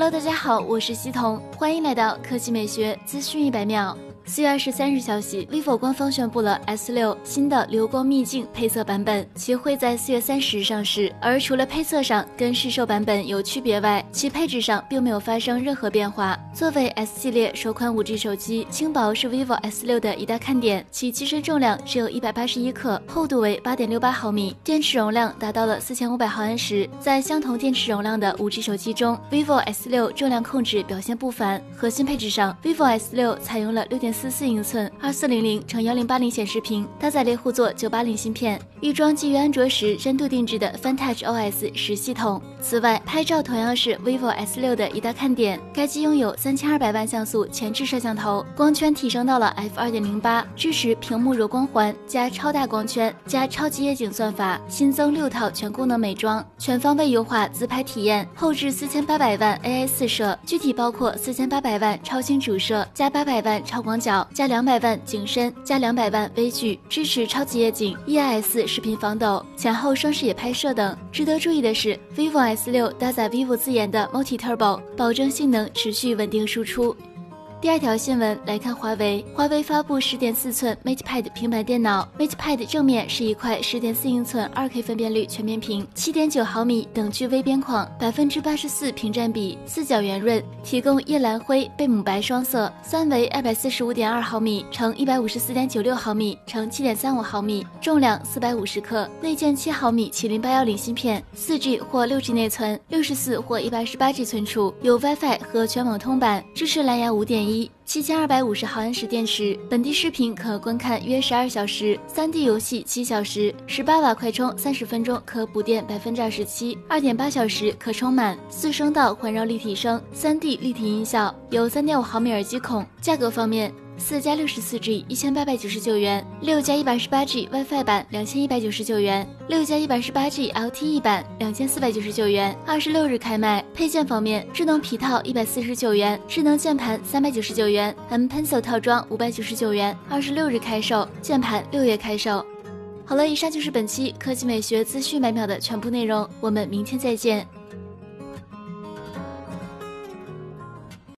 Hello，大家好，我是西彤，欢迎来到科技美学资讯一百秒。四月二十三日消息，vivo 官方宣布了 S 六新的流光秘境配色版本，其会在四月三十日上市。而除了配色上跟市售版本有区别外，其配置上并没有发生任何变化。作为 S 系列首款五 G 手机，轻薄是 vivo S 六的一大看点。其机身重量只有一百八十一克，厚度为八点六八毫米，电池容量达到了四千五百毫安时。在相同电池容量的五 G 手机中，vivo S 六重量控制表现不凡。核心配置上，vivo S 六采用了六点。四四英寸二四零零乘幺零八零显示屏，搭载猎户座九八零芯片，预装基于安卓十深度定制的 FunTouch OS 十系统。此外，拍照同样是 vivo S 六的一大看点。该机拥有三千二百万像素前置摄像头，光圈提升到了 f 二点零八，支持屏幕柔光环加超大光圈加超级夜景算法，新增六套全功能美妆，全方位优化自拍体验。后置四千八百万 AI 四摄，具体包括四千八百万超清主摄加八百万超广角。加两百万景深，加两百万微距，支持超级夜景、EIS 视频防抖、前后双视野拍摄等。值得注意的是，vivo S 六搭载 vivo 自研的 Multi Turbo，保证性能持续稳定输出。第二条新闻来看，华为，华为发布十点四寸 MatePad 平板电脑，MatePad 正面是一块十点四英寸二 K 分辨率全面屏，七点九毫米等距微边框，百分之八十四屏占比，四角圆润，提供夜蓝灰、贝母白双色，三维二百四十五点二毫米乘一百五十四点九六毫米乘七点三五毫米，重量四百五十克，内建七毫米麒麟八幺零芯片，四 G 或六 G 内存，六十四或一百二十八 G 存储，有 WiFi 和全网通版，支持蓝牙五点。一七千二百五十毫安时电池，本地视频可观看约十二小时，三 D 游戏七小时，十八瓦快充三十分钟可补电百分之二十七，二点八小时可充满，四声道环绕立体声，三 D 立体音效，有三点五毫米耳机孔。价格方面。四加六十四 G 一千八百九十九元，六加一百二十八 G WiFi 版两千一百九十九元，六加一百二十八 G LTE 版两千四百九十九元。二十六日开卖。配件方面，智能皮套一百四十九元，智能键盘三百九十九元，M Pencil 套装五百九十九元。二十六日开售，键盘六月开售。好了，以上就是本期科技美学资讯百秒的全部内容，我们明天再见。